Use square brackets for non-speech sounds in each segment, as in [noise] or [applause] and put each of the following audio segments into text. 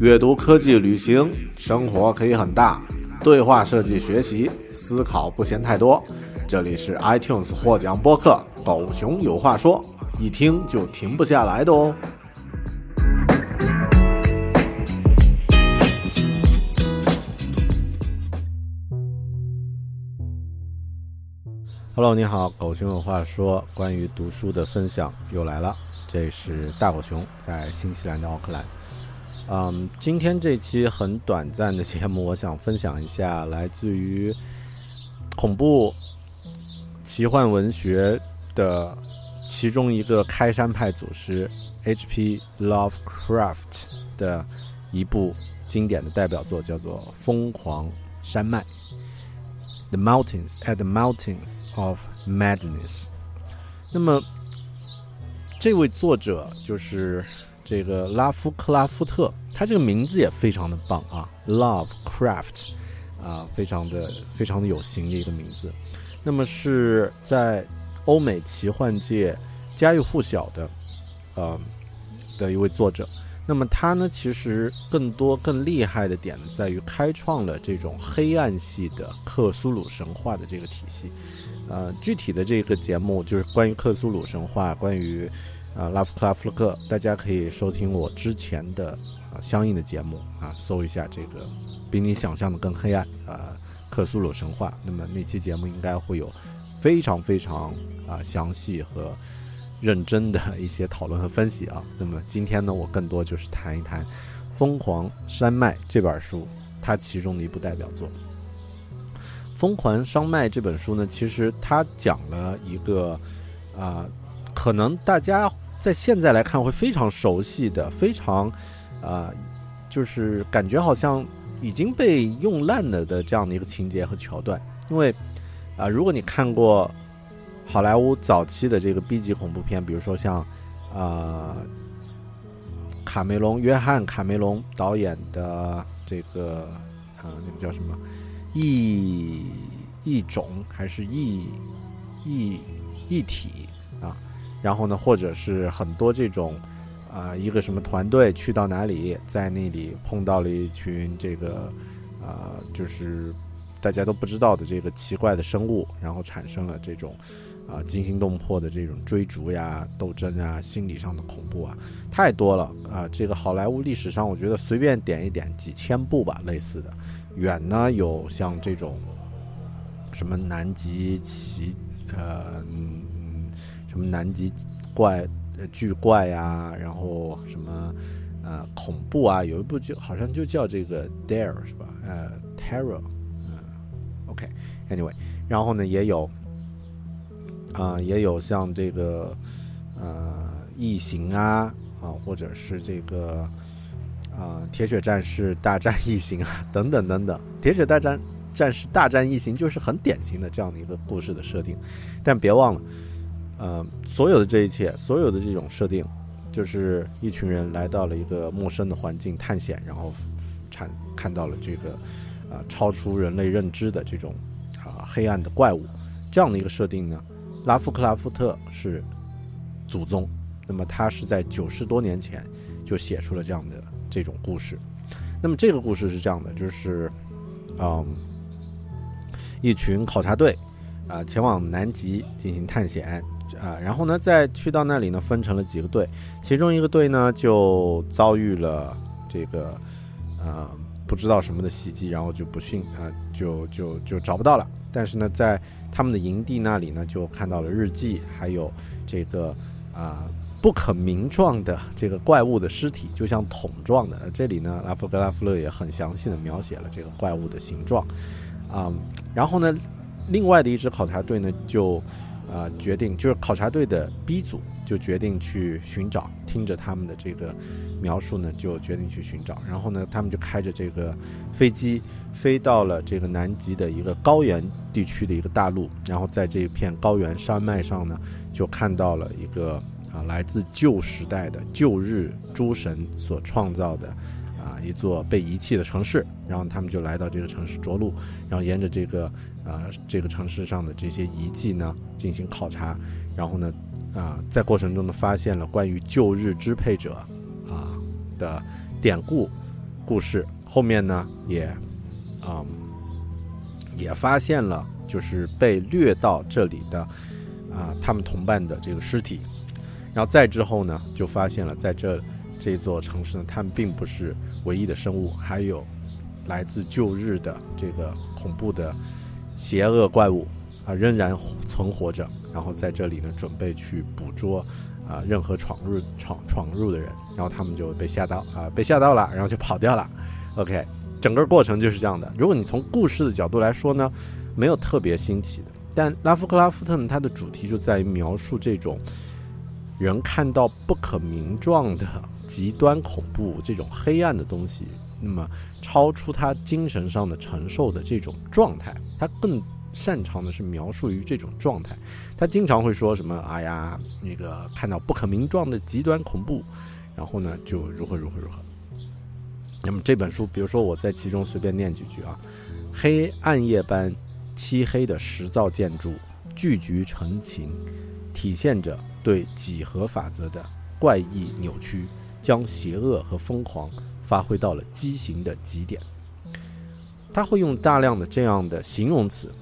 阅读、科技、旅行，生活可以很大。对话设计、学习、思考不嫌太多。这里是 iTunes 获奖播客《狗熊有话说》，一听就停不下来的哦。Hello，你好，狗熊有话说，关于读书的分享又来了。这是大狗熊在新西兰的奥克兰。嗯，今天这期很短暂的节目，[laughs] 我想分享一下来自于恐怖奇幻文学的其中一个开山派祖师 H.P. Lovecraft 的一部经典的代表作，叫做《疯狂山脉》（The Mountains at the Mountains of Madness）。那么，这位作者就是这个拉夫克拉夫特，他这个名字也非常的棒啊，Lovecraft，啊，非常的非常的有型的一个名字。那么是在欧美奇幻界家喻户晓的，呃，的一位作者。那么他呢，其实更多更厉害的点呢，在于开创了这种黑暗系的克苏鲁神话的这个体系。呃，具体的这个节目就是关于克苏鲁神话，关于啊拉夫克拉夫克，大家可以收听我之前的啊相应的节目啊，搜一下这个比你想象的更黑暗啊克苏鲁神话。那么那期节目应该会有非常非常啊详细和认真的一些讨论和分析啊。那么今天呢，我更多就是谈一谈《疯狂山脉》这本书，它其中的一部代表作。《疯狂山脉》这本书呢，其实它讲了一个啊，可能大家在现在来看会非常熟悉的、非常啊，就是感觉好像已经被用烂了的这样的一个情节和桥段。因为啊，如果你看过好莱坞早期的这个 B 级恐怖片，比如说像啊卡梅隆、约翰·卡梅隆导演的这个啊，那个叫什么？异异种还是异异异体啊？然后呢，或者是很多这种啊，一个什么团队去到哪里，在那里碰到了一群这个啊，就是大家都不知道的这个奇怪的生物，然后产生了这种啊惊心动魄的这种追逐呀、斗争啊、心理上的恐怖啊，太多了啊！这个好莱坞历史上，我觉得随便点一点几千部吧，类似的。远呢有像这种什么南极奇呃什么南极怪呃巨怪呀，然后什么呃恐怖啊，有一部就好像就叫这个 Dare 是吧？呃 Terror，嗯，OK，Anyway，然后呢也有啊也有像这个呃异形啊啊或者是这个。啊，铁血战士大战异形啊，等等等等，铁血大战战士大战异形就是很典型的这样的一个故事的设定。但别忘了，呃，所有的这一切，所有的这种设定，就是一群人来到了一个陌生的环境探险，然后产看到了这个啊超出人类认知的这种啊黑暗的怪物，这样的一个设定呢，拉夫克拉夫特是祖宗。那么他是在九十多年前就写出了这样的。这种故事，那么这个故事是这样的，就是，嗯，一群考察队啊前往南极进行探险啊，然后呢，再去到那里呢，分成了几个队，其中一个队呢就遭遇了这个呃不知道什么的袭击，然后就不幸啊就就就找不到了，但是呢，在他们的营地那里呢，就看到了日记，还有这个啊。不可名状的这个怪物的尸体，就像桶状的。这里呢，拉夫格拉夫勒也很详细的描写了这个怪物的形状，啊，然后呢，另外的一支考察队呢，就啊决定，就是考察队的 B 组就决定去寻找，听着他们的这个描述呢，就决定去寻找。然后呢，他们就开着这个飞机飞到了这个南极的一个高原地区的一个大陆，然后在这一片高原山脉上呢，就看到了一个。啊，来自旧时代的旧日诸神所创造的啊一座被遗弃的城市，然后他们就来到这个城市着陆，然后沿着这个啊这个城市上的这些遗迹呢进行考察，然后呢啊在过程中呢发现了关于旧日支配者啊的典故故事，后面呢也啊也发现了就是被掠到这里的啊他们同伴的这个尸体，然后再之后呢就发现了在这这座城市呢，他们并不是唯一的生物，还有来自旧日的这个恐怖的邪恶怪物啊仍然存活着，然后在这里呢准备去捕捉。啊，任何闯入闯闯入的人，然后他们就被吓到啊，[laughs] 被吓到了，然后就跑掉了。OK，整个过程就是这样的。如果你从故事的角度来说呢，没有特别新奇的。但拉夫克拉夫特呢，它的主题就在于描述这种人看到不可名状的极端恐怖、这种黑暗的东西，那么超出他精神上的承受的这种状态，他更。擅长的是描述于这种状态，他经常会说什么？哎呀，那个看到不可名状的极端恐怖，然后呢就如何如何如何。那么这本书，比如说我在其中随便念几句啊：黑暗夜般漆黑的石造建筑聚集成情，体现着对几何法则的怪异扭曲，将邪恶和疯狂发挥到了畸形的极点。他会用大量的这样的形容词。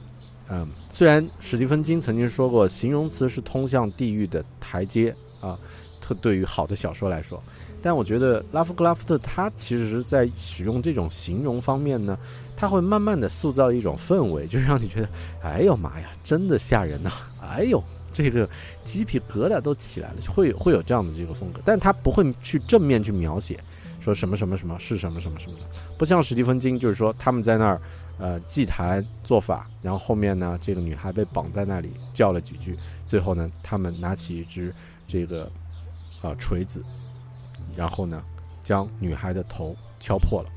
嗯，虽然史蒂芬金曾经说过，形容词是通向地狱的台阶啊，特对于好的小说来说，但我觉得拉夫格拉夫特他其实是在使用这种形容方面呢，他会慢慢的塑造一种氛围，就让你觉得，哎呦妈呀，真的吓人呐，哎呦，这个鸡皮疙瘩都起来了，会会有这样的这个风格，但他不会去正面去描写，说什么什么什么是什么什么什么的，不像史蒂芬金，就是说他们在那儿。呃，祭坛做法，然后后面呢，这个女孩被绑在那里叫了几句，最后呢，他们拿起一只这个啊锤子，然后呢，将女孩的头敲破了。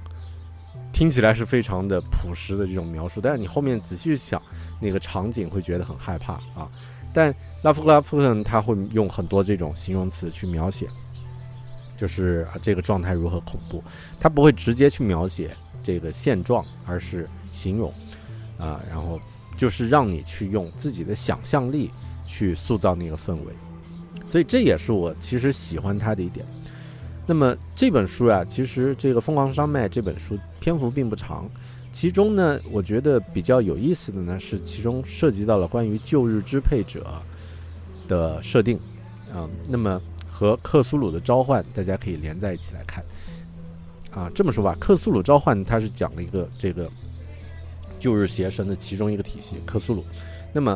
听起来是非常的朴实的这种描述，但是你后面仔细想，那个场景会觉得很害怕啊。但拉夫克拉夫特他会用很多这种形容词去描写，就是这个状态如何恐怖，他不会直接去描写这个现状，而是。形容，啊，然后就是让你去用自己的想象力去塑造那个氛围，所以这也是我其实喜欢他的一点。那么这本书啊，其实这个《疯狂山脉》这本书篇幅并不长，其中呢，我觉得比较有意思的呢是其中涉及到了关于旧日支配者的设定，啊，那么和克苏鲁的召唤大家可以连在一起来看。啊，这么说吧，克苏鲁召唤它是讲了一个这个。旧日邪神的其中一个体系——克苏鲁，那么，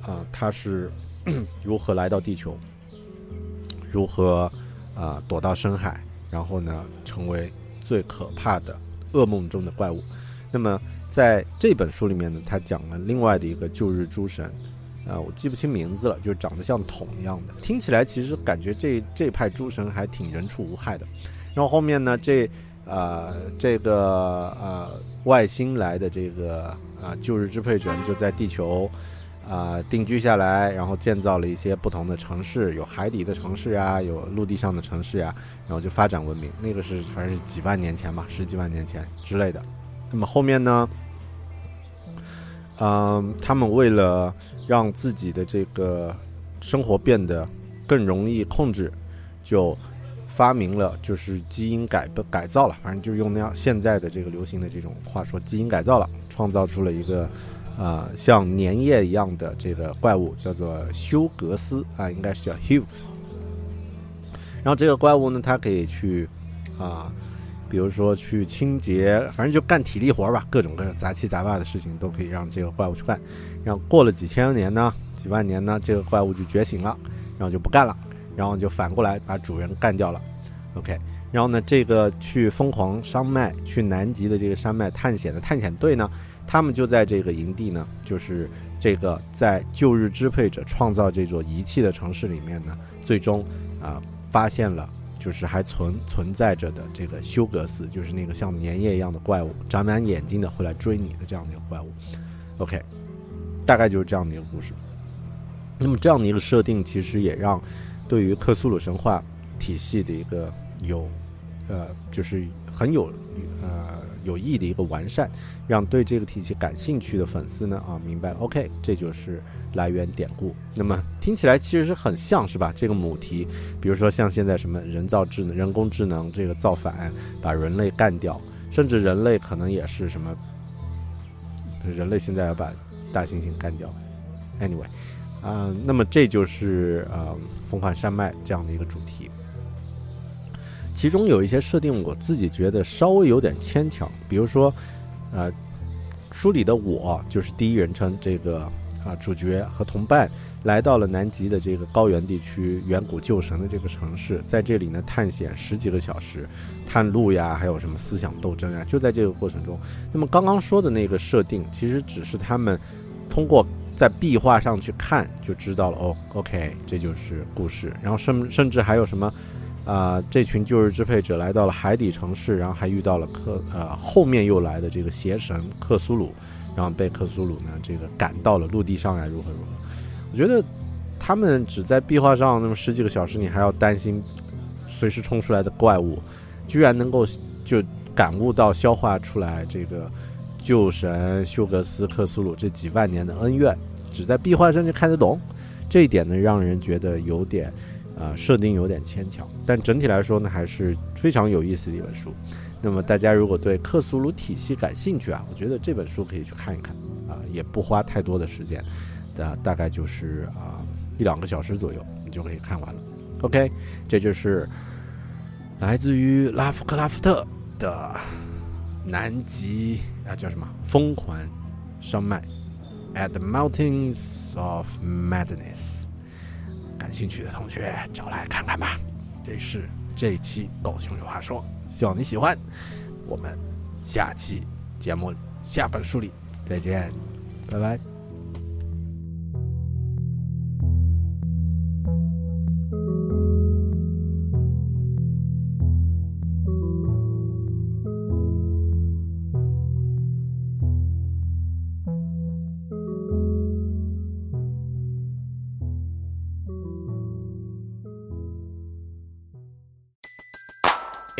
啊，他是 [coughs] 如何来到地球？如何啊躲到深海？然后呢，成为最可怕的噩梦中的怪物？那么，在这本书里面呢，他讲了另外的一个旧日诸神，啊，我记不清名字了，就是长得像桶一样的，听起来其实感觉这这派诸神还挺人畜无害的。然后后面呢，这。啊，这个呃，外星来的这个啊，旧日支配者就在地球啊定居下来，然后建造了一些不同的城市，有海底的城市呀，有陆地上的城市呀，然后就发展文明。那个是反正是几万年前吧，十几万年前之类的。那么后面呢，嗯，他们为了让自己的这个生活变得更容易控制，就。发明了就是基因改不改造了，反正就用那样现在的这个流行的这种话说，基因改造了，创造出了一个，呃，像粘液一样的这个怪物，叫做休格斯啊，应该是叫 Hughes。然后这个怪物呢，它可以去啊，比如说去清洁，反正就干体力活吧，各种各样杂七杂八的事情都可以让这个怪物去干。然后过了几千年呢，几万年呢，这个怪物就觉醒了，然后就不干了。然后就反过来把主人干掉了，OK。然后呢，这个去疯狂山脉、去南极的这个山脉探险的探险队呢，他们就在这个营地呢，就是这个在旧日支配者创造这座遗弃的城市里面呢，最终啊发现了就是还存存在着的这个休格斯，就是那个像粘液一样的怪物，长满眼睛的会来追你的这样的一个怪物，OK。大概就是这样的一个故事。那么这样的一个设定，其实也让。对于克苏鲁神话体系的一个有，呃，就是很有呃有益的一个完善，让对这个体系感兴趣的粉丝呢啊明白了，OK，这就是来源典故。那么听起来其实是很像是吧？这个母题，比如说像现在什么人造智能、人工智能这个造反，把人类干掉，甚至人类可能也是什么，人类现在要把大猩猩干掉。Anyway，啊，那么这就是呃疯狂山脉这样的一个主题。其中有一些设定，我自己觉得稍微有点牵强，比如说，呃，书里的我就是第一人称这个啊主角和同伴来到了南极的这个高原地区，远古旧神的这个城市，在这里呢探险十几个小时，探路呀，还有什么思想斗争啊，就在这个过程中。那么刚刚说的那个设定，其实只是他们通过在壁画上去看就知道了哦，OK，这就是故事。然后甚甚至还有什么？啊，这群旧日支配者来到了海底城市，然后还遇到了克呃后面又来的这个邪神克苏鲁，然后被克苏鲁呢这个赶到了陆地上呀，如何如何？我觉得他们只在壁画上那么十几个小时，你还要担心随时冲出来的怪物，居然能够就感悟到消化出来这个旧神休格斯克苏鲁这几万年的恩怨，只在壁画上就看得懂，这一点呢让人觉得有点。啊，设定有点牵强，但整体来说呢，还是非常有意思的一本书。那么大家如果对克苏鲁体系感兴趣啊，我觉得这本书可以去看一看啊，也不花太多的时间，啊，大概就是啊一两个小时左右，你就可以看完了。OK，这就是来自于拉夫克拉夫特的南极啊，叫什么？疯狂山脉，At the Mountains of Madness。感兴趣的同学找来看看吧。这是这一期狗熊有话说，希望你喜欢。我们下期节目下本书里再见，拜拜。